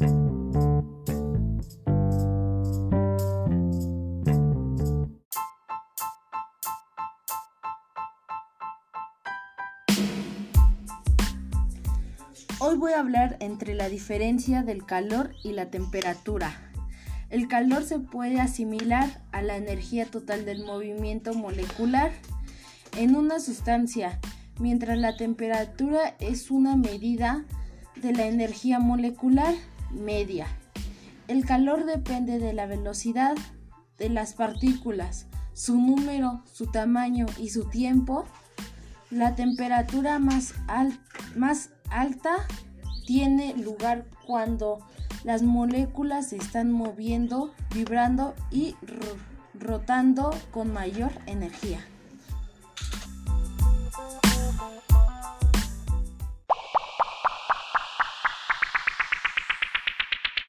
Hoy voy a hablar entre la diferencia del calor y la temperatura. El calor se puede asimilar a la energía total del movimiento molecular en una sustancia, mientras la temperatura es una medida de la energía molecular media. El calor depende de la velocidad de las partículas, su número, su tamaño y su tiempo. La temperatura más, más alta tiene lugar cuando las moléculas se están moviendo, vibrando y rotando con mayor energía.